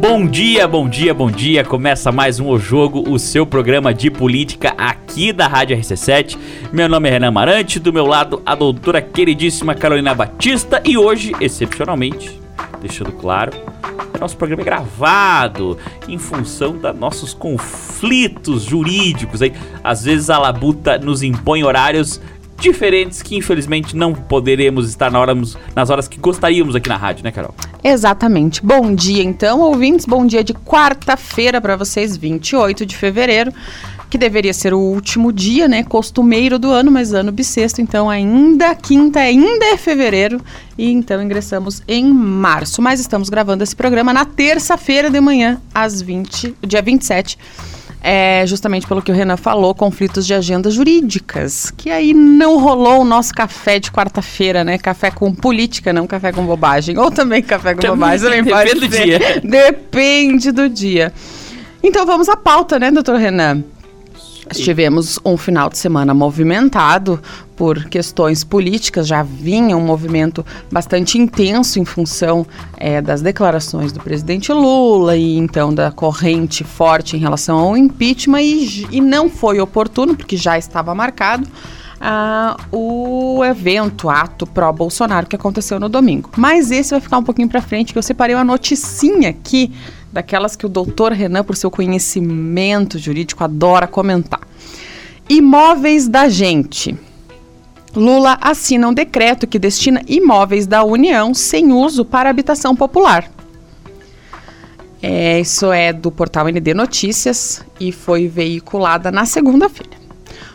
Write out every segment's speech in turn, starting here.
Bom dia, bom dia, bom dia. Começa mais um O Jogo, o seu programa de política aqui da Rádio RC7. Meu nome é Renan Marante, do meu lado a doutora queridíssima Carolina Batista e hoje, excepcionalmente, deixando claro, nosso programa é gravado em função dos nossos conflitos jurídicos aí. Às vezes a labuta nos impõe horários diferentes que infelizmente não poderemos estar na hora, nas horas que gostaríamos aqui na rádio, né, Carol? Exatamente. Bom dia, então, ouvintes. Bom dia de quarta-feira para vocês, 28 de fevereiro, que deveria ser o último dia, né, costumeiro do ano, mas ano bissexto, então ainda quinta, ainda é fevereiro, e então ingressamos em março. Mas estamos gravando esse programa na terça-feira de manhã, às 20, dia 27 é, justamente pelo que o Renan falou, conflitos de agendas jurídicas. Que aí não rolou o nosso café de quarta-feira, né? Café com política, não café com bobagem. Ou também café com bobagem. Depende do dia. Depende do dia. Então vamos à pauta, né, doutor Renan? Tivemos um final de semana movimentado por questões políticas, já vinha um movimento bastante intenso em função é, das declarações do presidente Lula e então da corrente forte em relação ao impeachment e, e não foi oportuno, porque já estava marcado. Uh, o evento, ato pró-Bolsonaro que aconteceu no domingo. Mas esse vai ficar um pouquinho para frente, que eu separei uma noticinha aqui daquelas que o doutor Renan, por seu conhecimento jurídico, adora comentar. Imóveis da gente. Lula assina um decreto que destina imóveis da União sem uso para habitação popular. É, isso é do portal ND Notícias e foi veiculada na segunda-feira.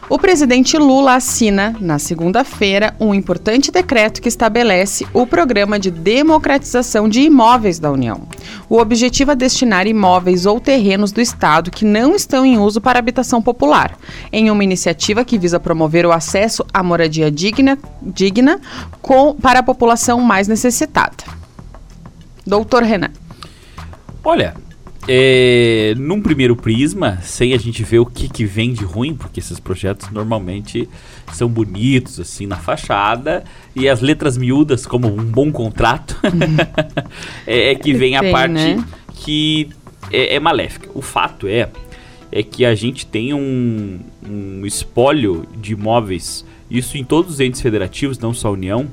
O presidente Lula assina, na segunda-feira, um importante decreto que estabelece o programa de democratização de imóveis da União. O objetivo é destinar imóveis ou terrenos do Estado que não estão em uso para habitação popular, em uma iniciativa que visa promover o acesso à moradia digna, digna com, para a população mais necessitada. Doutor Renan. Olha, é, num primeiro prisma, sem a gente ver o que, que vem de ruim, porque esses projetos normalmente são bonitos, assim, na fachada, e as letras miúdas, como um bom contrato, é, é, que vem a parte né? que é, é, maléfica. O fato é, é que a gente tem um, um espólio de imóveis, isso em todos os entes federativos, não só a União,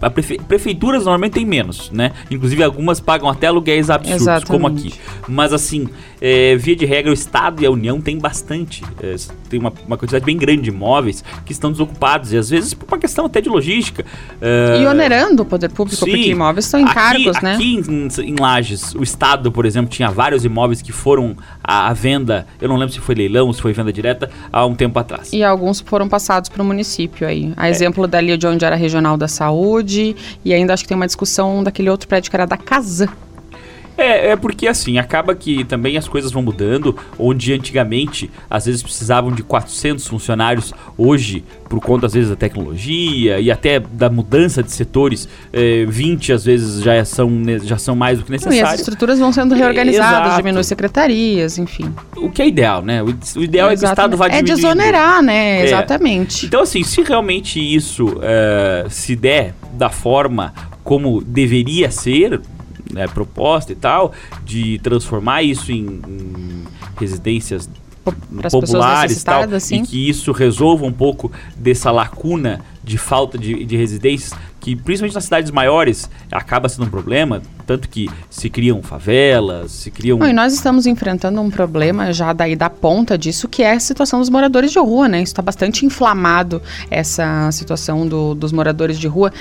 a prefe prefeituras normalmente tem menos, né? Inclusive algumas pagam até aluguéis absurdos, Exatamente. como aqui. Mas assim, é, via de regra, o Estado e a União tem bastante, é, tem uma, uma, quantidade bem grande de imóveis que estão desocupados, e às vezes por uma questão até de logística. É, e onerando o poder público, sim, porque imóveis são encargos, aqui, né? Aqui em, em Lages, o Estado, por exemplo, tinha vários imóveis que foram à, à venda, eu não lembro se foi leilão, se foi venda direta, há um tempo atrás. E alguns foram passados para o município aí. A é. exemplo dali de onde era regional da saúde, saúde e ainda acho que tem uma discussão daquele outro prédio que era da casa. É, é porque assim, acaba que também as coisas vão mudando, onde antigamente às vezes precisavam de 400 funcionários, hoje, por conta às vezes da tecnologia e até da mudança de setores, é, 20 às vezes já são, já são mais do que necessário. E as estruturas vão sendo reorganizadas, é, diminui secretarias, enfim. O que é ideal, né? O, ideal é, é que o Estado vá diminuindo. É desonerar, né? É. Exatamente. Então assim, se realmente isso é, se der da forma como deveria ser, né, proposta e tal, de transformar isso em, em residências populares e tal, e que isso resolva um pouco dessa lacuna de falta de, de residências, que principalmente nas cidades maiores acaba sendo um problema, tanto que se criam favelas, se criam... Não, e nós estamos enfrentando um problema já daí da ponta disso, que é a situação dos moradores de rua, né? Isso está bastante inflamado, essa situação do, dos moradores de rua,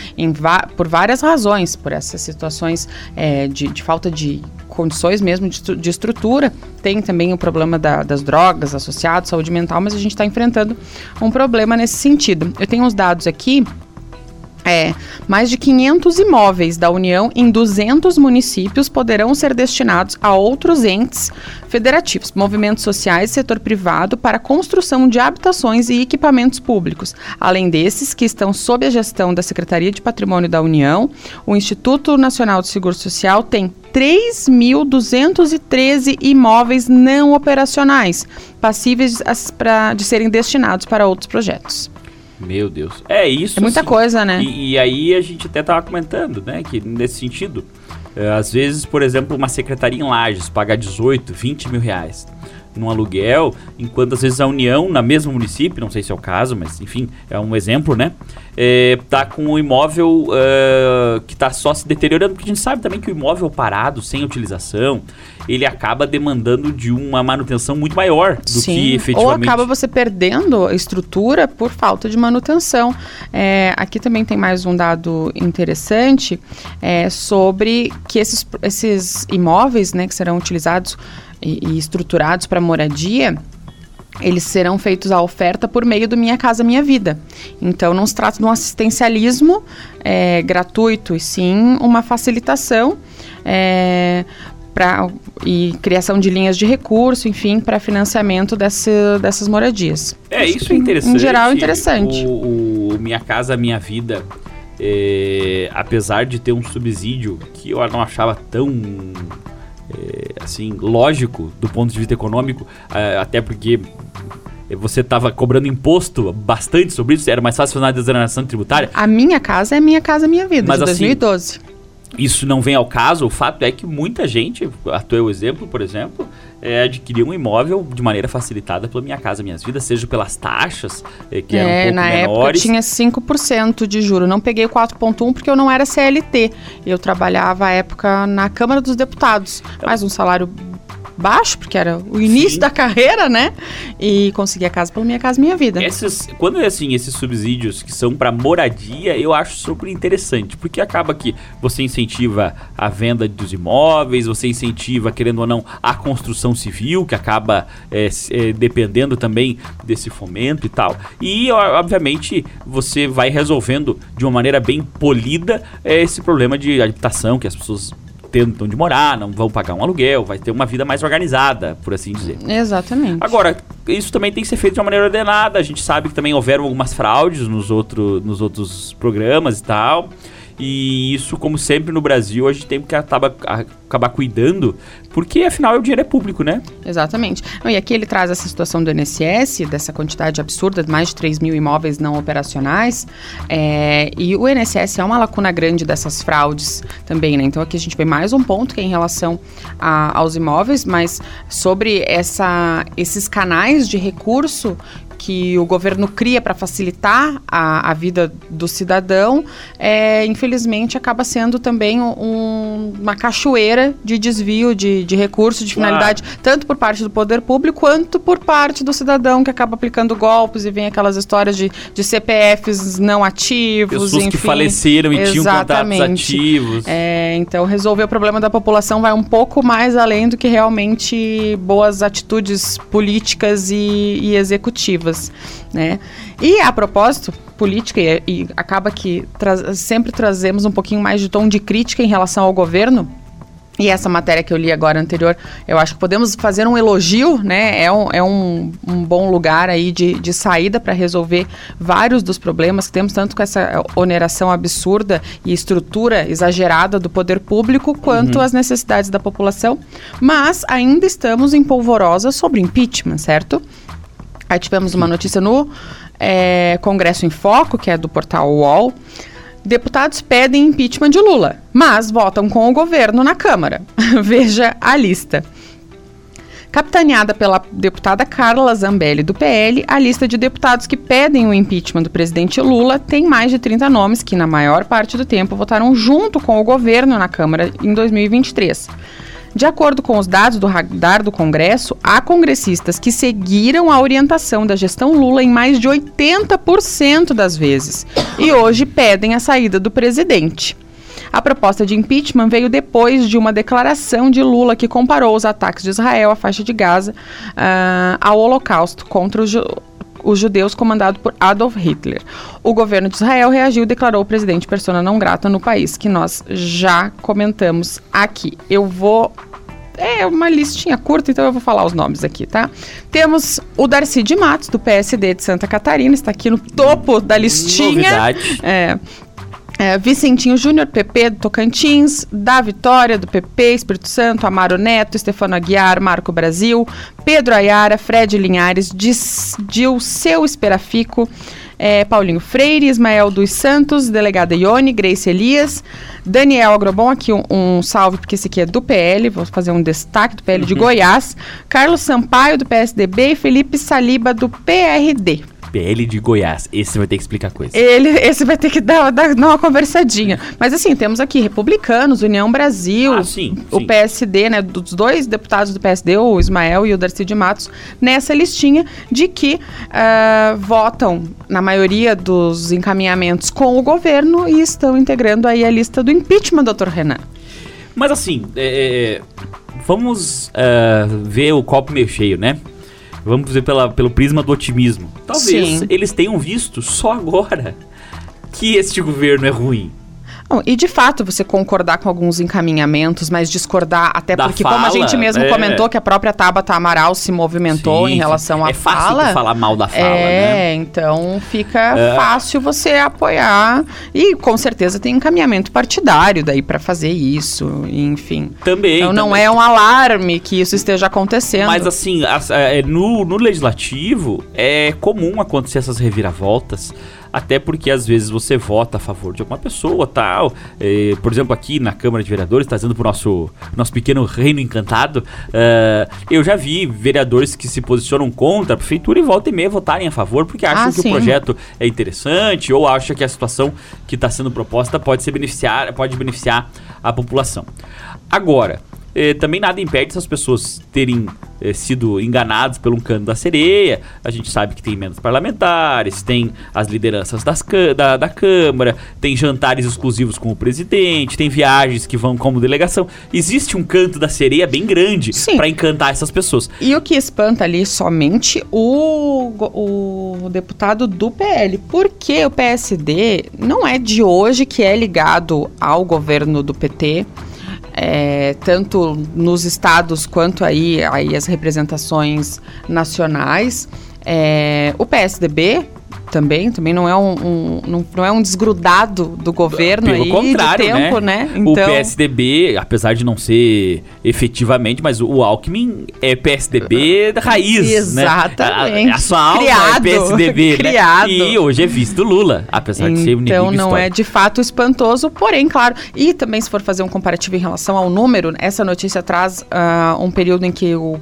por várias razões, por essas situações é, de, de falta de condições mesmo de, de, estrutura. Tem também o problema da, das drogas associado, saúde mental, mas a gente está enfrentando um problema nesse sentido. Eu tenho uns dados aqui é, mais de 500 imóveis da União em 200 municípios poderão ser destinados a outros entes federativos, movimentos sociais setor privado para construção de habitações e equipamentos públicos. Além desses, que estão sob a gestão da Secretaria de Patrimônio da União, o Instituto Nacional de Seguro Social tem 3.213 imóveis não operacionais, passíveis de serem destinados para outros projetos. Meu Deus. É isso. É muita assim, coisa, né? E, e, aí a gente até tava comentando, né? Que nesse sentido, É, às vezes, por exemplo, uma secretaria em Lages paga 18, 20 mil reais num aluguel, enquanto às vezes a União, na mesma município, não sei se é o caso, mas enfim, é um exemplo, né? É, tá com o imóvel uh, que está só se deteriorando, porque a gente sabe também que o imóvel parado, sem utilização, ele acaba demandando de uma manutenção muito maior do Sim. que efetivamente. Ou acaba você perdendo a estrutura por falta de manutenção. É, aqui também tem mais um dado interessante é, sobre que esses, esses imóveis né, que serão utilizados e, e estruturados para moradia, eles serão feitos a oferta por meio do Minha Casa Minha Vida. Então, não se trata de um assistencialismo é, gratuito, e sim uma facilitação é, pra, e criação de linhas de recurso, enfim, para financiamento desse, dessas moradias. É, isso é interessante. Em geral, é interessante. O, o Minha Casa Minha Vida, é, apesar de ter um subsídio que eu não achava tão é, assim, lógico do ponto de vista econômico, é, até porque você estava cobrando imposto bastante sobre isso, era mais fácil fazer uma desoneração tributária. A minha casa é minha casa, minha vida, Mas, de 2012. Isso não vem ao caso, o fato é que muita gente, a teu exemplo, por exemplo, é, adquirir um imóvel de maneira facilitada pela Minha Casa Minhas Vidas, seja pelas taxas, é, que é, eram um pouco na menores. época tinha 5% de juro. Não peguei o 4,1 porque eu não era CLT. Eu trabalhava à época na Câmara dos Deputados. Então, mas um salário baixo, porque era o início Sim. da carreira, né? E consegui a casa pela minha casa, minha vida. Esses, quando é assim, esses subsídios que são para moradia, eu acho super interessante, porque acaba que você incentiva a venda dos imóveis, você incentiva, querendo ou não, a construção civil, que acaba é, é, dependendo também desse fomento e tal. E, obviamente, você vai resolvendo de uma maneira bem polida é, esse problema de habitação que as pessoas tendo onde morar, não vão pagar um aluguel, vai ter uma vida mais organizada, por assim dizer. Exatamente. Agora, isso também tem que ser feito de uma maneira ordenada. A gente sabe que também houveram algumas fraudes nos, outro, nos outros programas e tal. E isso, como sempre no Brasil, a gente tem que acabar, acabar cuidando, porque afinal o dinheiro é público, né? Exatamente. e aqui ele traz essa situação do INSS, dessa quantidade absurda, de mais de 3 mil imóveis não operacionais. É, e o INSS é uma lacuna grande dessas fraudes também, né? Então aqui a gente vê mais um ponto que é em relação a, aos imóveis, mas sobre essa, esses canais de recurso que o governo cria para facilitar a, a, vida do cidadão, é, infelizmente acaba sendo também um, uma cachoeira de desvio de, de recursos, de finalidade, claro. tanto por parte do poder público quanto por parte do cidadão que acaba aplicando golpes e vem aquelas histórias de, de CPFs não ativos. Pessoas enfim. que faleceram e tinham contatos ativos. É, então, resolver o problema da população vai um pouco mais além do que realmente boas atitudes políticas e, e executivas né? E a propósito, política, e, e acaba que tra sempre trazemos um pouquinho mais de tom de crítica em relação ao governo, e essa matéria que eu li agora anterior, eu acho que podemos fazer um elogio, né? É um, é um, um bom lugar aí de, de saída para resolver vários dos problemas que temos, tanto com essa oneração absurda e estrutura exagerada do poder público, quanto uhum. as necessidades da população. Mas ainda estamos em polvorosa sobre impeachment, certo? Aí tivemos uma notícia no é, Congresso em Foco, que é do portal UOL. Deputados pedem impeachment de Lula, mas votam com o governo na Câmara. Veja a lista. Capitaneada pela deputada Carla Zambelli, do PL, a lista de deputados que pedem o impeachment do presidente Lula tem mais de 30 nomes que, na maior parte do tempo, votaram junto com o governo na Câmara em 2023. De acordo com os dados do radar do Congresso, há congressistas que seguiram a orientação da gestão Lula em mais de 80% das vezes e hoje pedem a saída do presidente. A proposta de impeachment veio depois de uma declaração de Lula que comparou os ataques de Israel à faixa de Gaza uh, ao Holocausto contra os, os judeus comandado por Adolf Hitler. O governo de Israel reagiu e declarou o presidente persona não grata no país, que nós já comentamos aqui. Eu vou é uma listinha curta, então eu vou falar os nomes aqui, tá? Temos o Darcy de Matos, do PSD de Santa Catarina, está aqui no topo da listinha. Novidade. É, é, Vicentinho Júnior, PP do Tocantins, da Vitória, do PP, Espírito Santo, Amaro Neto, Stefano Aguiar, Marco Brasil, Pedro Ayara, Fred Linhares, Dilceu Esperafico, é, Paulinho Freire, Ismael dos Santos, delegada Ione, Grace Elias, Daniel Agrobon, aqui um, um salve, porque esse aqui é do PL, vou fazer um destaque do PL de Uhum. Goiás, Carlos Sampaio, do PSDB e Felipe Saliba, do PRD. PL de Goiás. Esse vai ter que explicar coisa. Ele, esse vai ter que dar, dar, dar uma conversadinha. Mas assim, temos aqui republicanos, União Brasil, Ah, sim, o sim. PSD, né? Dos dois deputados do PSD, o Ismael e o Darcy de Matos, nessa listinha de que ah, votam, na maioria dos encaminhamentos, com o governo e estão integrando aí a lista do impeachment, doutor Renan. Mas assim, é, vamos ah, ver o copo meio cheio, né? Vamos ver pela, pelo prisma do otimismo. Talvez Sim. eles tenham visto só agora que este governo é ruim. Bom, e de fato, você concordar com alguns encaminhamentos, mas discordar, até Da porque, como a fala, gente mesmo é. comentou, que a própria Tabata Amaral se movimentou Sim, em relação à É fácil fala. tu falar mal da fala, é, né? então fica É. fácil você apoiar. E com certeza tem encaminhamento partidário daí pra fazer isso, enfim. Também. Então não também. é um alarme que isso esteja acontecendo. Mas assim, as- é, no, no legislativo é comum acontecer essas reviravoltas, até porque às vezes você vota a favor de alguma pessoa, tal. É, por exemplo, aqui na Câmara de Vereadores, trazendo pro nosso, nosso pequeno reino encantado, é, eu já vi vereadores que se posicionam contra a prefeitura e volta e meia votarem a favor, porque acham Ah, que sim. o projeto é interessante ou acham que a situação que está sendo proposta pode ser beneficiar, pode beneficiar a população. Agora, eh, também nada impede essas pessoas terem eh, sido enganadas pelo um cano da sereia. A gente sabe que tem menos parlamentares, tem as lideranças das da, da Câmara, tem jantares exclusivos com o presidente, tem viagens que vão como delegação. Existe um canto da sereia bem grande para encantar essas pessoas. E o que espanta ali somente o, o deputado do PL, porque o PSD não é de hoje que é ligado ao governo do PT. É, tanto nos estados quanto aí, aí as representações nacionais. É, o PSDB também, também não é um, um- não, não é um desgrudado do governo Pelo aí contrário, tempo, né? O PSDB, apesar de não ser efetivamente, mas o Alckmin é PSDB da raiz, Exatamente. né? A, a sua alma Criado. é PSDB, Criado. né? E hoje é visto Lula, apesar de ser um Então não é histórico. de fato espantoso, porém, claro. E também, se for fazer um comparativo em relação ao número, essa notícia traz ah, um período em que o-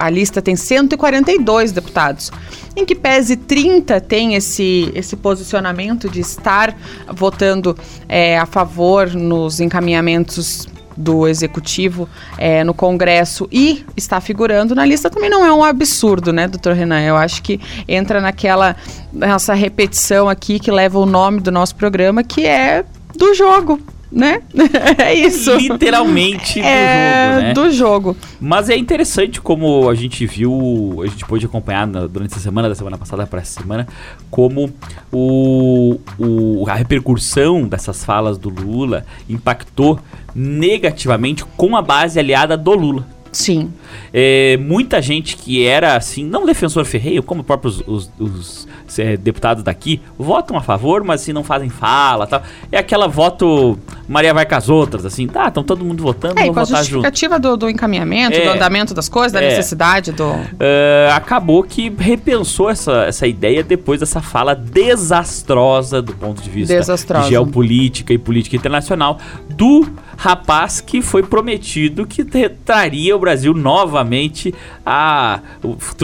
a lista tem 142 deputados. Em que pese 30 tem esse, esse posicionamento de estar votando eh, a favor nos encaminhamentos do executivo eh, no Congresso e está figurando na lista também não é um absurdo, né, doutor Renan? Eu acho que entra naquela nossa repetição aqui que leva o nome do nosso programa, que é do jogo, né? é isso. Literalmente do é jogo, né? do jogo. Mas é interessante como a gente viu, a gente pôde acompanhar na- durante essa semana, da semana passada para essa semana, como o, o- a repercussão dessas falas do Lula impactou negativamente com a base aliada do Lula. Sim. É, muita gente que era assim, não defensor ferreiro, como próprios os, os, é, deputados daqui, votam a favor, mas assim não fazem fala tal. É aquela voto Maria vai com as outras, assim, tá, estão todo mundo votando, É, vamos com a votar junto. justificativa do, do encaminhamento, É. do andamento das coisas, da É. necessidade do. É, acabou que repensou essa, essa ideia depois dessa fala desastrosa do ponto de vista Desastrosa. de geopolítica e política internacional do rapaz que foi prometido que traria o Brasil novamente a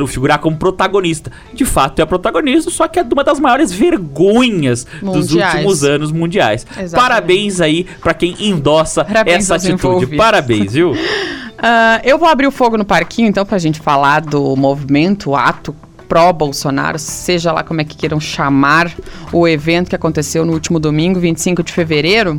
figurar como protagonista. De fato, é protagonista, só que é de uma das maiores vergonhas dos Mundiais. últimos anos mundiais. Exatamente. Parabéns aí pra quem endossa Parabéns essa atitude. envolvidos. Parabéns, viu? Ah, eu vou abrir o fogo no parquinho, então, pra gente falar do movimento, o ato pró-Bolsonaro, seja lá como é que queiram chamar o evento que aconteceu no último domingo, 25 de fevereiro.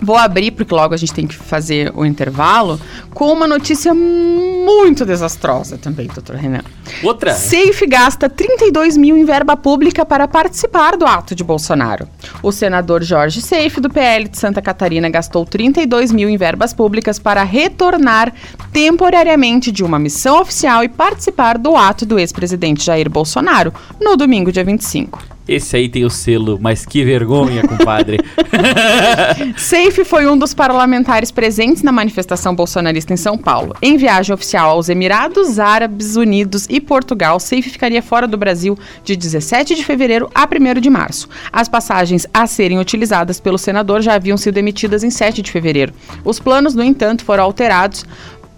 Vou abrir, porque logo a gente tem que fazer o intervalo, com uma notícia muito desastrosa também, doutor Renan. Outra. Safe gasta 32 mil em verba pública para participar do ato de Bolsonaro. O senador Jorge Safe, do PL de Santa Catarina, gastou 32 mil em verbas públicas para retornar temporariamente de uma missão oficial e participar do ato do ex-presidente Jair Bolsonaro no domingo, dia 25. Esse aí tem o selo, mas que vergonha, compadre. Seife foi um dos parlamentares presentes na manifestação bolsonarista em São Paulo. Em viagem oficial aos Emirados Árabes Unidos e Portugal, Seife ficaria fora do Brasil de 17 de fevereiro a 1 de março. As passagens a serem utilizadas pelo senador já haviam sido emitidas em 7 de fevereiro. Os planos, no entanto, foram alterados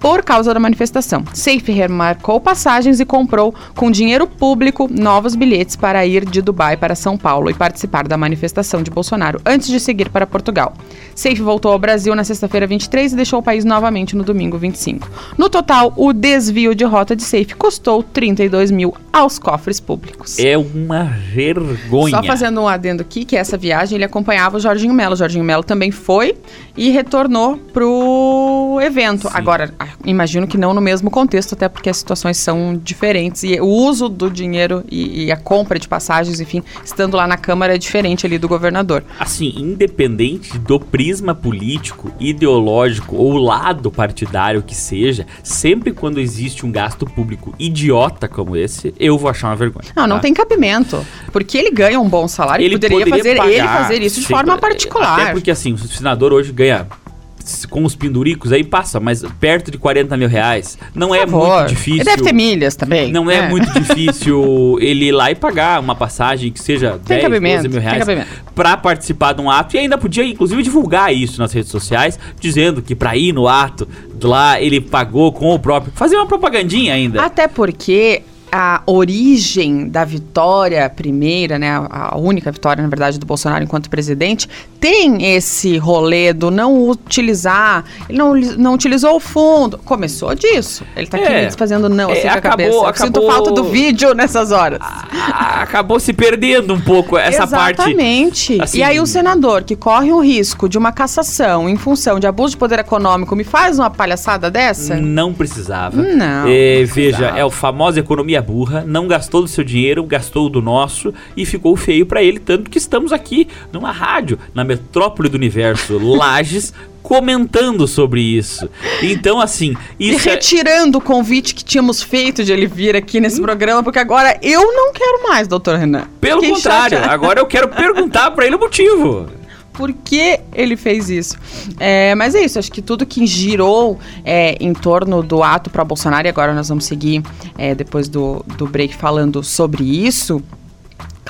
por causa da manifestação. Safe remarcou passagens e comprou, com dinheiro público, novos bilhetes para ir de Dubai para São Paulo e participar da manifestação de Bolsonaro antes de seguir para Portugal. Safe voltou ao Brasil na sexta-feira 23 e deixou o país novamente no domingo 25. No total, o desvio de rota de Safe custou 32 mil aos cofres públicos. É uma vergonha. Só fazendo um adendo aqui, que essa viagem ele acompanhava o Jorginho Melo. O Jorginho Melo também foi e retornou pro evento. Sim. Agora, imagino que não no mesmo contexto, até porque as situações são diferentes. E o uso do dinheiro e, e a compra de passagens, enfim, estando lá na Câmara é diferente ali do governador. Assim, independente do prisma político, ideológico ou lado partidário que seja, sempre quando existe um gasto público idiota como esse, eu vou achar uma vergonha. Não, não tá? tem cabimento. Porque ele ganha um bom salário, ele poderia, fazer ele fazer isso de forma particular. Até porque, assim, o senador hoje ganha com os penduricos aí passa, mas perto de 40 mil reais. Não é muito difícil. Ele deve ter milhas também. Não é, muito difícil ele ir lá e pagar uma passagem que seja Tem 10, cabimento, 12 mil reais pra participar de um ato. E ainda podia, inclusive, divulgar isso nas redes sociais, dizendo que pra ir no ato lá ele pagou com o próprio. Fazer uma propagandinha ainda. Até porque a origem da vitória primeira, né, a única vitória, na verdade, do Bolsonaro enquanto presidente, tem esse rolê do não utilizar, ele não, não utilizou o fundo. Começou disso. Ele tá aqui É. me fazendo não, É, assim, com a acabou- cabeça. Eu Sinto acabou- falta do vídeo nessas horas. Acabou se perdendo um pouco essa parte. Exatamente. assim- E aí o senador que corre o risco de uma cassação em função de abuso de poder econômico me faz uma palhaçada dessa? Não precisava. Não, É, não veja, precisava. é o famosa economia burra, não gastou do seu dinheiro, gastou do nosso e ficou feio pra ele, tanto que estamos aqui numa rádio, na metrópole do universo, Lages, comentando sobre isso. Então, assim, E isso é... retirando o convite que tínhamos feito de ele vir aqui Hum. nesse programa, porque agora eu não quero mais, doutor Renan. Pelo Fiquei contrário, chateada. agora eu quero perguntar pra ele o motivo. Por que ele fez isso? É, mas é isso, acho que tudo que girou é, em torno do ato para Bolsonaro, e agora nós vamos seguir é, depois do, do break falando sobre isso.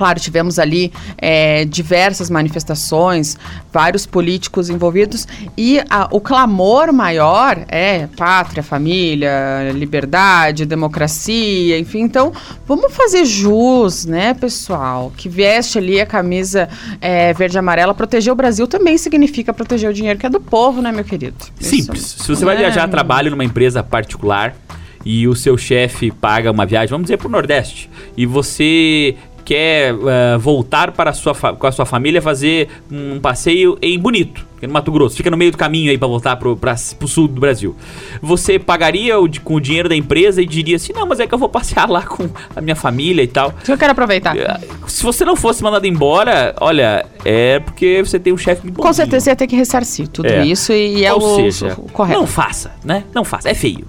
Claro, tivemos ali é, diversas manifestações, vários políticos envolvidos e a- o clamor maior é pátria, família, liberdade, democracia, enfim. Então, vamos fazer jus, né, pessoal? Que veste ali a camisa é, verde e amarela. Proteger o Brasil também significa proteger o dinheiro que é do povo, né, meu querido? Simples. Isso. Se você vai É. viajar a trabalho numa empresa particular e o seu chefe paga uma viagem, vamos dizer pro Nordeste, e você quer eh, voltar para a sua com a sua família fazer um passeio em Bonito, que é no Mato Grosso, fica no meio do caminho aí para voltar pro, pra, pro sul do Brasil. Você pagaria o com o dinheiro da empresa e diria assim: "Não, mas é que eu vou passear lá com a minha família e tal". Eu quero aproveitar. Eh, Se você não fosse mandado embora, olha, é porque você tem um chefe muito Com certeza você ia ter que ressarcir tudo É. isso e é Ou o, seja, o correto. não faça, né? Não faça, é feio.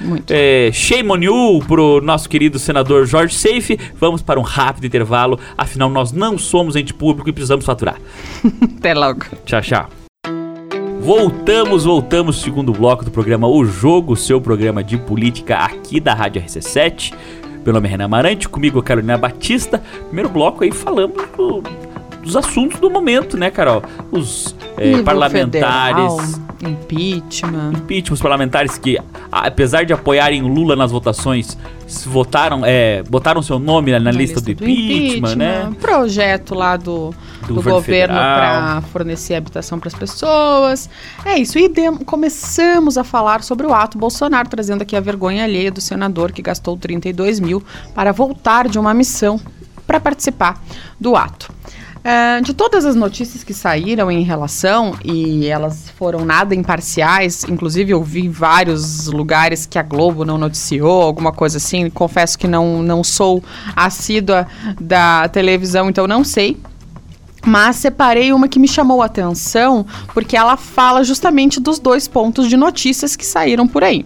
Muito. É, shame on you pro nosso querido senador Jorge Seife. Vamos para um rápido intervalo, afinal nós não somos ente público e precisamos faturar. Até logo. Tchau, tchau. Voltamos, voltamos, segundo bloco do programa O Jogo, seu programa de política aqui da Rádio RC7. Meu nome é Renan Amarante, comigo Carolina Batista. Primeiro bloco aí falamos do- dos assuntos do momento, né, Carol? Os é, Nível parlamentares, federal, impeachment. impeachment, os parlamentares que, apesar de apoiarem o Lula nas votações, votaram, é, botaram seu nome na, na lista, do, impeachment, né? Projeto lá do, Do do, governo para fornecer habitação para as pessoas. É isso. E dem- começamos a falar sobre o ato Bolsonaro, trazendo aqui a vergonha alheia do senador que gastou 32 mil para voltar de uma missão para participar do ato. É, de todas as notícias que saíram em relação, e elas foram nada imparciais, inclusive eu vi vários lugares que a Globo não noticiou, alguma coisa assim. Confesso que não, não sou assídua da televisão, então não sei. Mas separei uma que me chamou a atenção porque ela fala justamente dos dois pontos de notícias que saíram por aí.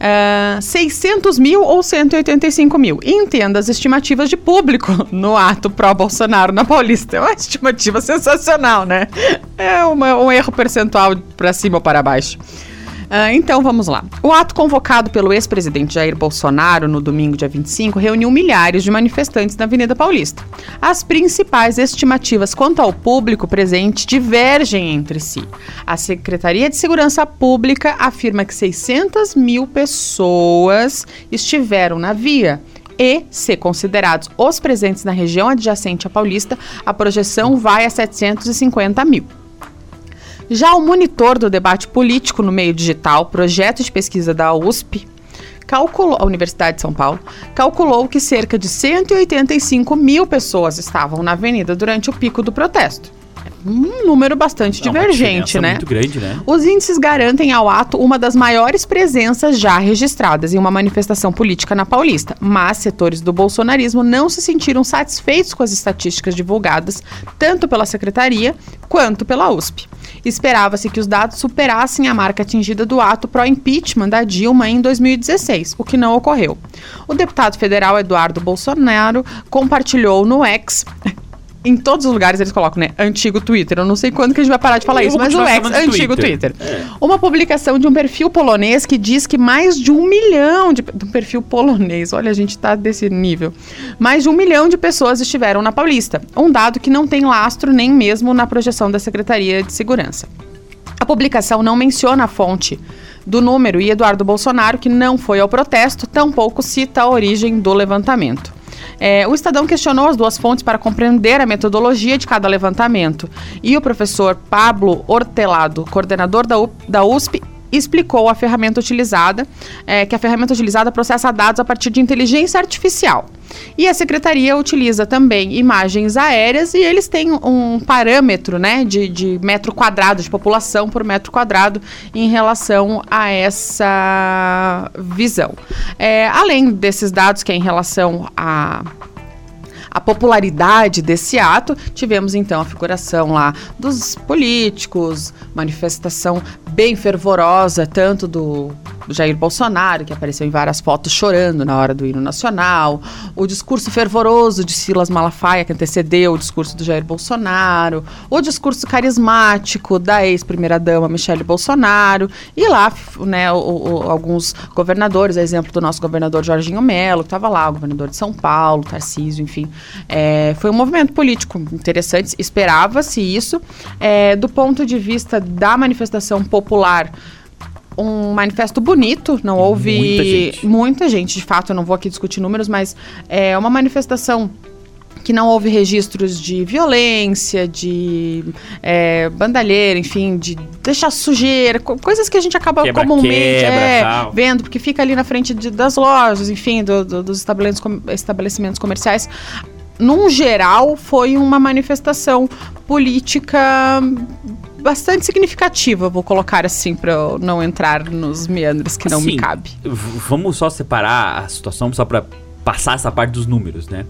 Uh, 600 mil ou 185 mil. Entenda as estimativas de público no ato pró-Bolsonaro na Paulista. É uma estimativa sensacional, né? É uma, um erro percentual para cima ou para baixo. Uh, então vamos lá. O ato convocado pelo ex-presidente Jair Bolsonaro no domingo, dia 25, reuniu milhares de manifestantes na Avenida Paulista. As principais estimativas quanto ao público presente divergem entre si. A Secretaria de Segurança Pública afirma que 600 mil pessoas estiveram na via e, se considerados os presentes na região adjacente à Paulista, a projeção vai a 750 mil. Já o monitor do debate político no meio digital, projeto de pesquisa da USP, calculou, a Universidade de São Paulo, calculou que cerca de 185 mil pessoas estavam na avenida durante o pico do protesto um número bastante Não, divergente, né? Muito grande, né? Os índices garantem ao ato uma das maiores presenças já registradas em uma manifestação política na Paulista, mas setores do bolsonarismo não se sentiram satisfeitos com as estatísticas divulgadas tanto pela secretaria quanto pela USP. Esperava-se que os dados superassem a marca atingida do ato pró-impeachment da Dilma em 2016, o que não ocorreu. O deputado federal Eduardo Bolsonaro compartilhou no X em todos os lugares eles colocam, né? Antigo Twitter. Eu não sei quando que a gente vai parar de falar Eu isso, mas o ex, antigo Twitter. Twitter. É. Uma publicação de um perfil polonês que diz que mais de um milhão de. de um perfil polonês, olha, a gente tá desse nível. Mais de um milhão de pessoas estiveram na Paulista. Um dado que não tem lastro nem mesmo na projeção da Secretaria de Segurança. A publicação não menciona a fonte do número e Eduardo Bolsonaro, que não foi ao protesto, tampouco cita a origem do levantamento. É, o Estadão questionou as duas fontes para compreender a metodologia de cada levantamento. E o professor Pablo Hortelado, coordenador da, da USP, explicou a ferramenta utilizada, é, que a ferramenta utilizada processa dados a partir de inteligência artificial. E a secretaria utiliza também imagens aéreas e eles têm um parâmetro né, de, de metro quadrado, de população por metro quadrado em relação a essa visão. É, além desses dados que é em relação a a popularidade desse ato, tivemos então a figuração lá dos políticos, manifestação bem fervorosa, tanto do Jair Bolsonaro, que apareceu em várias fotos chorando na hora do hino nacional, o discurso fervoroso de Silas Malafaia, que antecedeu o discurso do Jair Bolsonaro, o discurso carismático da ex-primeira-dama Michele Bolsonaro, e lá, né, o, o, alguns governadores, exemplo do nosso governador Jorginho Melo, que estava lá, o governador de São Paulo, Tarcísio, enfim. É, foi um movimento político interessante, esperava-se isso. É, do ponto de vista da manifestação popular, um manifesto bonito, não houve muita gente. muita gente, de fato, eu não vou aqui discutir números, mas é uma manifestação que não houve registros de violência, de é, bandalheira, enfim, de deixar sujeira, co coisas que a gente acaba quebra, comumente quebra, é, vendo, porque fica ali na frente de, das lojas, enfim, do, do, dos estabelecimentos, com, estabelecimentos comerciais. Num geral, foi uma manifestação política bastante significativa, vou colocar assim, para não entrar nos meandros que não assim, me cabe. Vamos só separar a situação só para passar essa parte dos números, né?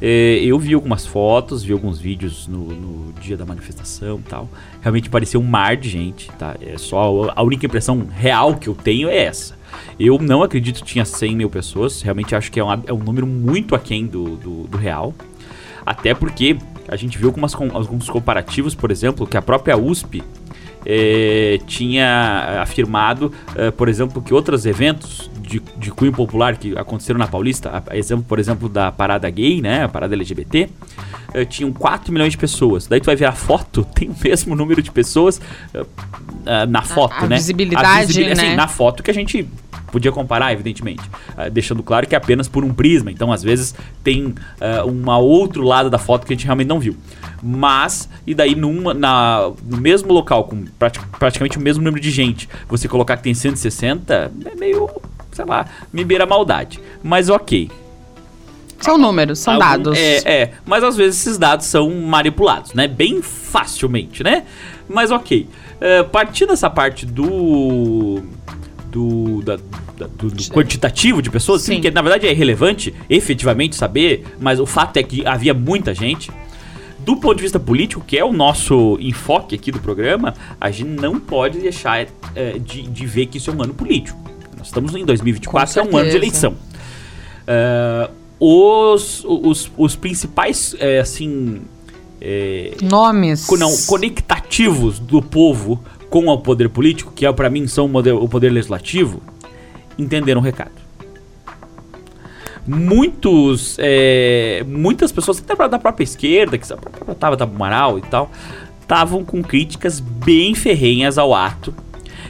É, eu vi algumas fotos, vi alguns vídeos no, no, dia da manifestação e tal. Realmente parecia um mar de gente, tá? É só a única impressão real que eu tenho é essa. Eu não acredito que tinha 100 mil pessoas. Realmente acho que é um, é um número muito aquém do, do, do real. Até porque a gente viu algumas, alguns comparativos, por exemplo, que a própria USP é, tinha afirmado, é, por exemplo, que outros eventos de, de cunho popular que aconteceram na Paulista, a, exemplo, por exemplo, da parada gay, né, a parada LGBT, tinham 4 milhões de pessoas. Daí tu vai ver a foto, tem o mesmo número de pessoas na foto, a, a né? Visibilidade, a visibilidade, assim, né? na foto que a gente podia comparar, evidentemente, deixando claro que é apenas por um prisma. Então, às vezes, tem uh, um outro lado da foto que a gente realmente não viu. Mas, e daí numa, na, no mesmo local, com prati praticamente o mesmo número de gente, você colocar que tem 160, é meio, sei lá, me beira a maldade. Mas ok. São números, são Algum, dados. É, é, mas às vezes esses dados são manipulados, né? Bem facilmente, né? Mas ok. Uh, partindo dessa parte do do, da, da, do, do, quantitativo de pessoas, sim. que na verdade é irrelevante efetivamente saber, mas o fato é que havia muita gente. Do ponto de vista político, que é o nosso enfoque aqui do programa, a gente não pode deixar é, de, de ver que isso é um ano político. Nós estamos em 2024, é um ano de eleição. Uh, os, os, os principais, é, assim... É, Nomes. Não, conectativos do povo com o poder político, que é, para mim são o poder, o poder legislativo, entenderam o recado. Muitos, é, muitas pessoas, até da própria esquerda, que estava da Amaral e tal, estavam com críticas bem ferrenhas ao ato.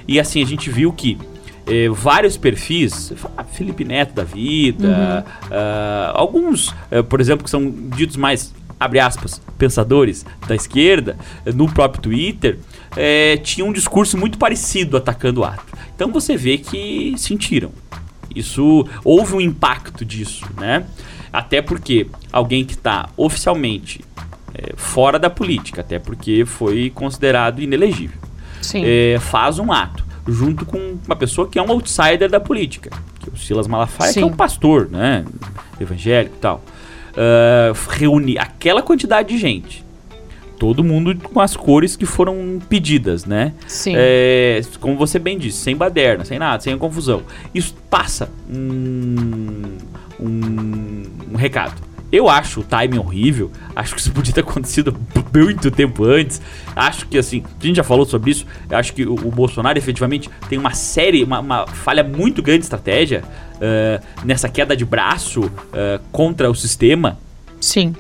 E assim, a gente viu que é, vários perfis, Felipe Neto da vida, uhum. uh, alguns, uh, por exemplo, que são ditos mais, abre aspas, pensadores da esquerda, uh, no próprio Twitter, é, tinha um discurso muito parecido atacando o ato. Então você vê que sentiram. Isso houve um impacto disso, né? Até porque alguém que está oficialmente é, fora da política, até porque foi considerado inelegível, é, faz um ato junto com uma pessoa que é um outsider da política, que é o Silas Malafaia, Sim. que é um pastor, né, evangélico e tal. Uh, reúne aquela quantidade de gente todo mundo com as cores que foram pedidas, né? Sim. É, como você bem disse, sem baderna, sem nada, sem confusão. Isso passa um, um, um recado. Eu acho o timing horrível. Acho que isso podia ter acontecido muito tempo antes. Acho que, assim, a gente já falou sobre isso. Eu acho que o, o Bolsonaro efetivamente tem uma série, uma, uma falha muito grande de estratégia uh, nessa queda de braço uh, contra o sistema. Sim.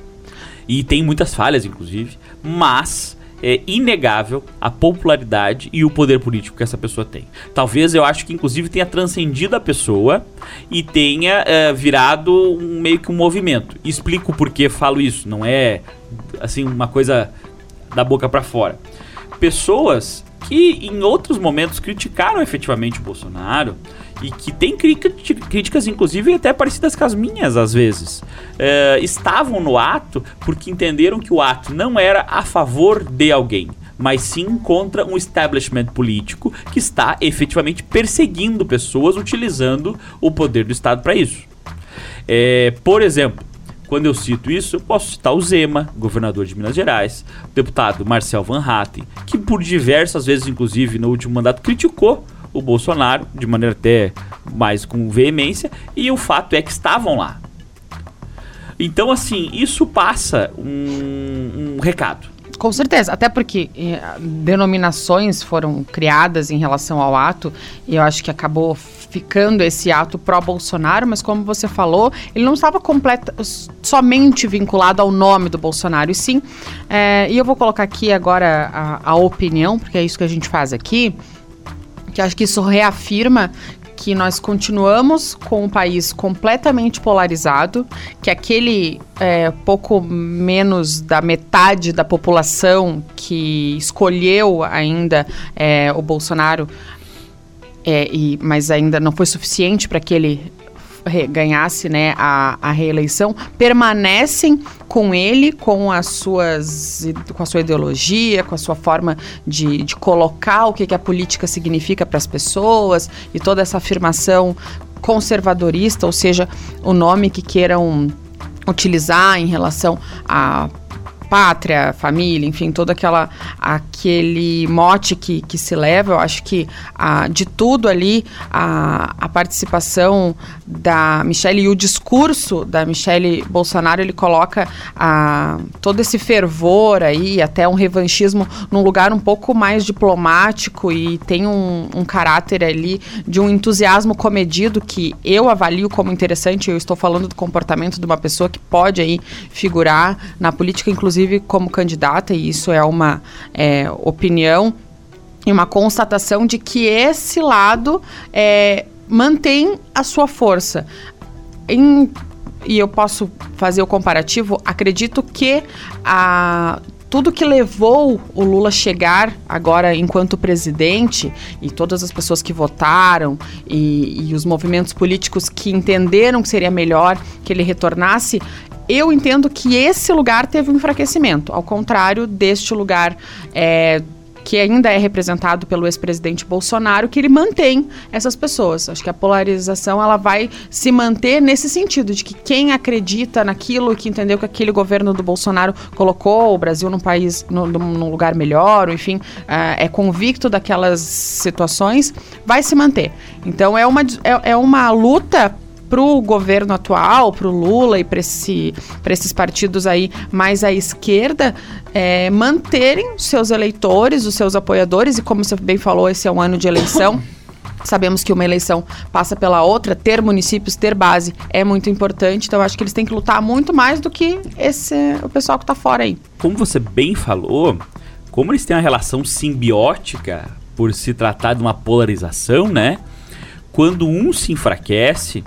E tem muitas falhas, inclusive mas é inegável a popularidade e o poder político que essa pessoa tem. Talvez eu acho que inclusive tenha transcendido a pessoa e tenha é, virado um, meio que um movimento. Explico por que falo isso, não é assim uma coisa da boca para fora. Pessoas que em outros momentos criticaram efetivamente o Bolsonaro e que tem críticas, inclusive, até parecidas com as minhas, às vezes, é, estavam no ato porque entenderam que o ato não era a favor de alguém, mas sim contra um establishment político que está efetivamente perseguindo pessoas utilizando o poder do Estado para isso. É, por exemplo, quando eu cito isso, eu posso citar o Zema, governador de Minas Gerais, o deputado Marcel Van Hatten, que por diversas vezes, inclusive no último mandato, criticou o Bolsonaro, de maneira até mais com veemência, e o fato é que estavam lá. Então, assim, isso passa um, um recado. Com certeza, até porque eh, denominações foram criadas em relação ao ato, e eu acho que acabou ficando esse ato pró-Bolsonaro, mas como você falou, ele não estava completa, somente vinculado ao nome do Bolsonaro, e sim, é, e eu vou colocar aqui agora a, a opinião, porque é isso que a gente faz aqui, que acho que isso reafirma que nós continuamos com um país completamente polarizado, que aquele é, pouco menos da metade da população que escolheu ainda é, o Bolsonaro, é, e, mas ainda não foi suficiente para que ele ganhasse né, a, a reeleição, permanecem com ele, com as suas com a sua ideologia, com a sua forma de, de colocar o que, que a política significa para as pessoas e toda essa afirmação conservadorista, ou seja, o nome que queiram utilizar em relação a pátria, família, enfim, todo aquela, aquele mote que, que se leva. Eu acho que ah, de tudo ali, a, a participação da Michelle e o discurso da Michelle Bolsonaro, ele coloca ah, todo esse fervor aí, até um revanchismo, num lugar um pouco mais diplomático e tem um, um caráter ali de um entusiasmo comedido que eu avalio como interessante. Eu estou falando do comportamento de uma pessoa que pode aí figurar na política, inclusive inclusive como candidata, e isso é uma é, opinião e uma constatação de que esse lado é, mantém a sua força. Em, e eu posso fazer o comparativo, acredito que a tudo que levou o Lula a chegar agora enquanto presidente e todas as pessoas que votaram e, e, os movimentos políticos que entenderam que seria melhor que ele retornasse eu entendo que esse lugar teve um enfraquecimento, ao contrário deste lugar é, que ainda é representado pelo ex-presidente Bolsonaro, que ele mantém essas pessoas. Acho que a polarização ela vai se manter nesse sentido, de que quem acredita naquilo, que entendeu que aquele governo do Bolsonaro colocou o Brasil num país, num, num lugar melhor, enfim, uh, é convicto daquelas situações, vai se manter. Então é uma, é, é uma luta para o governo atual, para o Lula e para esse, esses partidos aí mais à esquerda, é, manterem seus eleitores, os seus apoiadores, e como você bem falou, esse é um ano de eleição. Sabemos que uma eleição passa pela outra, ter municípios, ter base é muito importante, então acho que eles têm que lutar muito mais do que esse o pessoal que está fora aí. Como você bem falou, como eles têm uma relação simbiótica por se tratar de uma polarização, né? Quando um se enfraquece,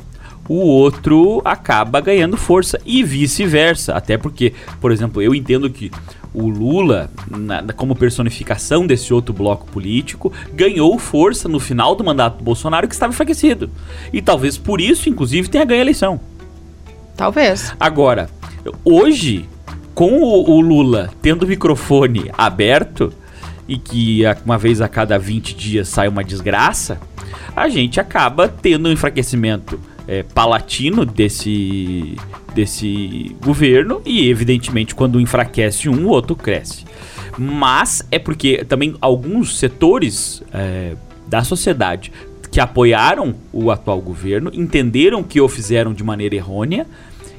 o outro acaba ganhando força e vice-versa. Até porque, por exemplo, eu entendo que o Lula, na, como personificação desse outro bloco político, ganhou força no final do mandato do Bolsonaro que estava enfraquecido. E talvez por isso, inclusive, tenha ganho a eleição. Talvez. Agora, hoje, com o, o Lula tendo o microfone aberto e que uma vez a cada 20 dias sai uma desgraça, a gente acaba tendo um enfraquecimento é, palatino desse, desse governo e, evidentemente, quando enfraquece um, o outro cresce. Mas é porque também alguns setores é, da sociedade que apoiaram o atual governo entenderam que o fizeram de maneira errônea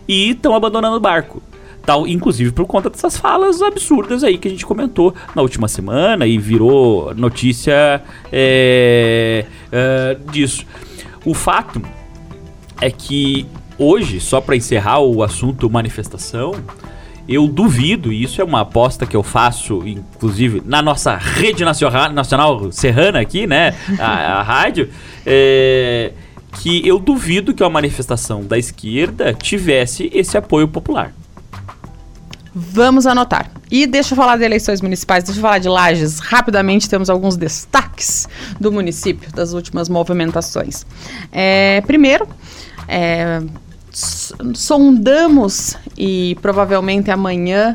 e estão abandonando o barco. Tal, inclusive por conta dessas falas absurdas aí que a gente comentou na última semana e virou notícia é, é, disso. O fato é que hoje, só para encerrar o assunto manifestação, eu duvido, e isso é uma aposta que eu faço, inclusive, na nossa rede nacional, nacional serrana aqui, né? A, a rádio, é, que eu duvido que uma manifestação da esquerda tivesse esse apoio popular. Vamos anotar. E deixa eu falar de eleições municipais, deixa eu falar de Lages. Rapidamente temos alguns destaques do município das últimas movimentações. É, primeiro, é, sondamos e provavelmente amanhã,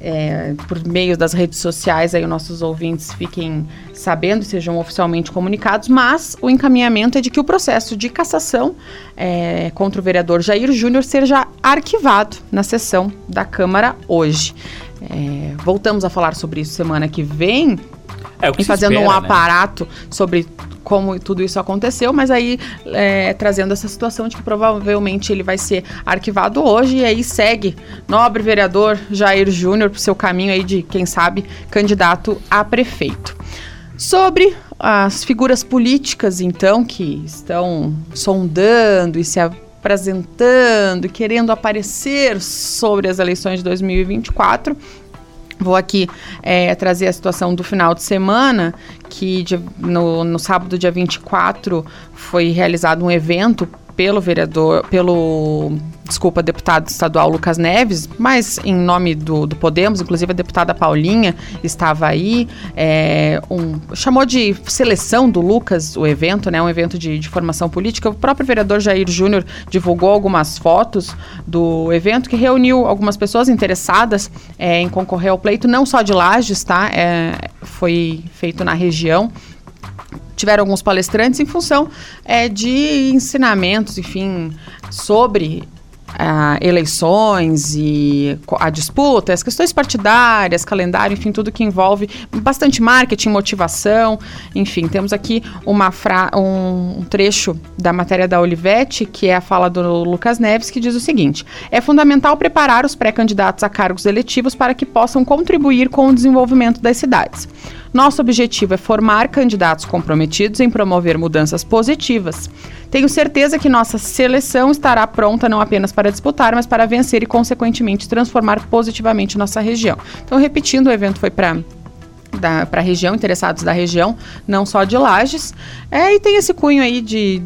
é, por meio das redes sociais, aí os nossos ouvintes fiquem sabendo, sejam oficialmente comunicados, mas o encaminhamento é de que o processo de cassação é, contra o vereador Jair Júnior seja arquivado na sessão da Câmara hoje. É, voltamos a falar sobre isso semana que vem. É, e fazendo espera, um né? aparato né? sobre como tudo isso aconteceu, mas aí é, trazendo essa situação de que provavelmente ele vai ser arquivado hoje e aí segue nobre vereador Jair Júnior para o seu caminho aí de, quem sabe, candidato a prefeito. Sobre as figuras políticas, então, que estão sondando e se apresentando, querendo aparecer sobre as eleições de 2024, Vou aqui é, trazer a situação do final de semana, que de, no, no sábado, dia 24, foi realizado um evento pelo vereador, pelo, desculpa, deputado estadual Lucas Neves, mas em nome do, do Podemos, inclusive a deputada Paulinha estava aí, é, um, chamou de seleção do Lucas o evento, né, um evento de, de formação política. O próprio vereador Jair Júnior divulgou algumas fotos do evento que reuniu algumas pessoas interessadas é, em concorrer ao pleito, não só de Lages, tá? É, foi feito na região tiveram alguns palestrantes em função é, de ensinamentos, enfim, sobre Uh, eleições e a disputa, as questões partidárias, calendário, enfim, tudo que envolve bastante marketing, motivação, enfim, temos aqui uma fra um, um trecho da matéria da Olivetti, que é a fala do Lucas Neves, que diz o seguinte: é fundamental preparar os pré-candidatos a cargos eletivos para que possam contribuir com o desenvolvimento das cidades. Nosso objetivo é formar candidatos comprometidos em promover mudanças positivas. Tenho certeza que nossa seleção estará pronta não apenas para disputar, mas para vencer e, consequentemente, transformar positivamente nossa região. Então, repetindo, o evento foi para para a região, interessados da região, não só de Lages. É, e tem esse cunho aí de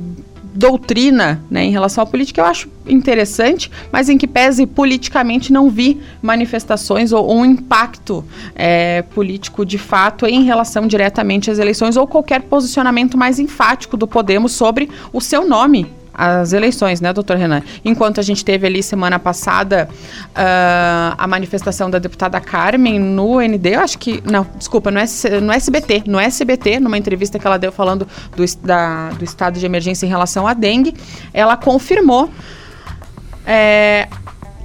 doutrina né, em relação à política, eu acho interessante, mas em que pese politicamente não vi manifestações ou um impacto é, político de fato em relação diretamente às eleições ou qualquer posicionamento mais enfático do Podemos sobre o seu nome as eleições, né, doutor Renan? Enquanto a gente teve ali semana passada uh, a manifestação da deputada Carmen no ND, eu acho que. Não, desculpa, no, S, no SBT. No SBT, numa entrevista que ela deu falando do, da, do estado de emergência em relação à dengue, ela confirmou. É,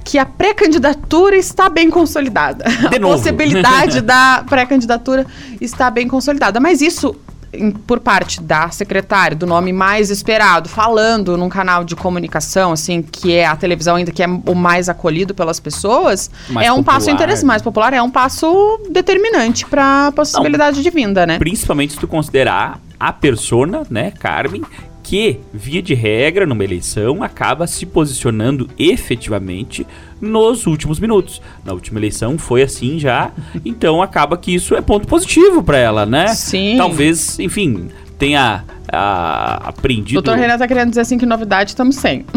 que a pré-candidatura está bem consolidada. A possibilidade da pré-candidatura está bem consolidada. Mas isso em, por parte da secretária, do nome mais esperado, falando num canal de comunicação, assim, que é a televisão ainda que é o mais acolhido pelas pessoas, Mais é um passo popular. interessante, mais popular, é um passo determinante para a possibilidade de vinda, né? Principalmente se tu considerar a persona, né, Carmen, que, via de regra, numa eleição, acaba se posicionando efetivamente nos últimos minutos. Na última eleição foi assim já, então acaba que isso é ponto positivo pra ela, né? Sim. Talvez, enfim, tenha ah, aprendido. Doutor Renan tá querendo dizer assim que novidade estamos sem.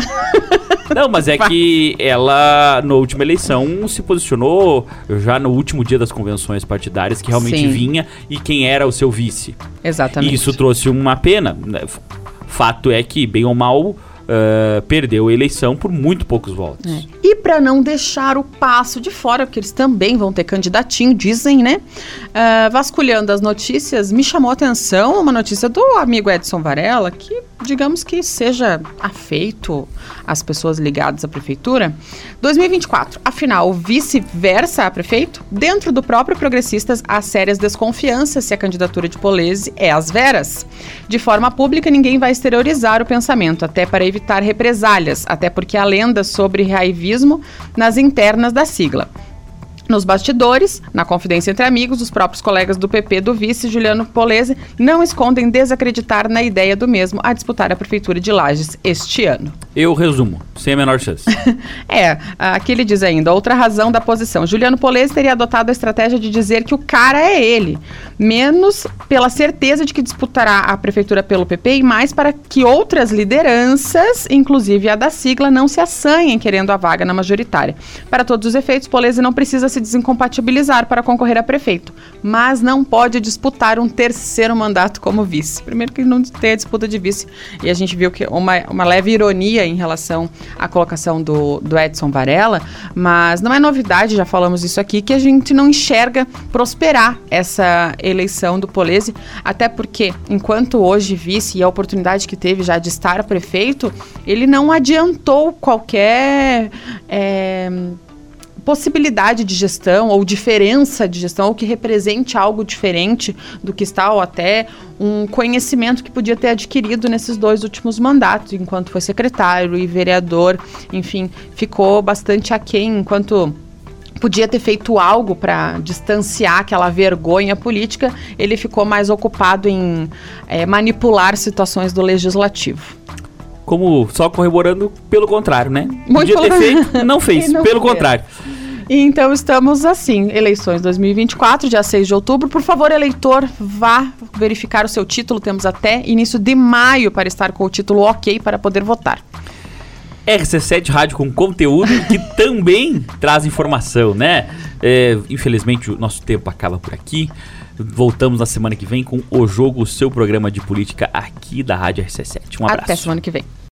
Não, mas é que ela, na última eleição, se posicionou já no último dia das convenções partidárias, que realmente Sim. vinha e quem era o seu vice. Exatamente. E isso trouxe uma pena. Fato é que, bem ou mal, ah, perdeu a eleição por muito poucos votos. É. E para não deixar o passo de fora, porque eles também vão ter candidatinho, dizem, né? Ah, vasculhando as notícias, me chamou a atenção uma notícia do amigo Edson Varela, que digamos que seja afeito às pessoas ligadas à prefeitura. 2024, afinal, vice-versa a prefeito? Dentro do próprio Progressistas, há sérias desconfianças se a candidatura de Polese é às veras. De forma pública, ninguém vai exteriorizar o pensamento, até para evitar represálias, até porque há lenda sobre raivismo nas internas da sigla. Nos bastidores, na confidência entre amigos, os próprios colegas do PP do vice, Juliano Polese, não escondem desacreditar na ideia do mesmo a disputar a prefeitura de Lages este ano. Eu resumo, sem a menor chance. É, aqui ele diz ainda, outra razão da posição. Juliano Polese teria adotado a estratégia de dizer que o cara é ele, menos pela certeza de que disputará a prefeitura pelo PP e mais para que outras lideranças, inclusive a da sigla, não se assanhem querendo a vaga na majoritária. Para todos os efeitos, Polese não precisa se desincompatibilizar para concorrer a prefeito, mas não pode disputar um terceiro mandato como vice. Primeiro que não tem a disputa de vice, e a gente viu que uma, uma leve ironia em relação à colocação do, do Edson Varela, mas não é novidade, já falamos isso aqui, que a gente não enxerga prosperar essa eleição do Polese, até porque, enquanto hoje vice e a oportunidade que teve já de estar prefeito, ele não adiantou qualquer. é, possibilidade de gestão ou diferença de gestão ou que represente algo diferente do que está ou até um conhecimento que podia ter adquirido nesses dois últimos mandatos, enquanto foi secretário e vereador, enfim, ficou bastante aquém enquanto podia ter feito algo para distanciar aquela vergonha política, ele ficou mais ocupado em eh, manipular situações do legislativo. Como só corroborando pelo contrário, né? Muito Podia ter feito, não fez. Não pelo fez. contrário. Então estamos assim, eleições 2024, dia 6 de outubro. Por favor, eleitor, vá verificar o seu título. Temos até início de maio para estar com o título ok para poder votar. RC7 Rádio com conteúdo que também traz informação, né? É, infelizmente o nosso tempo acaba por aqui. Voltamos na semana que vem com o jogo, o seu programa de política aqui da Rádio RC7. Um abraço. Até semana que vem.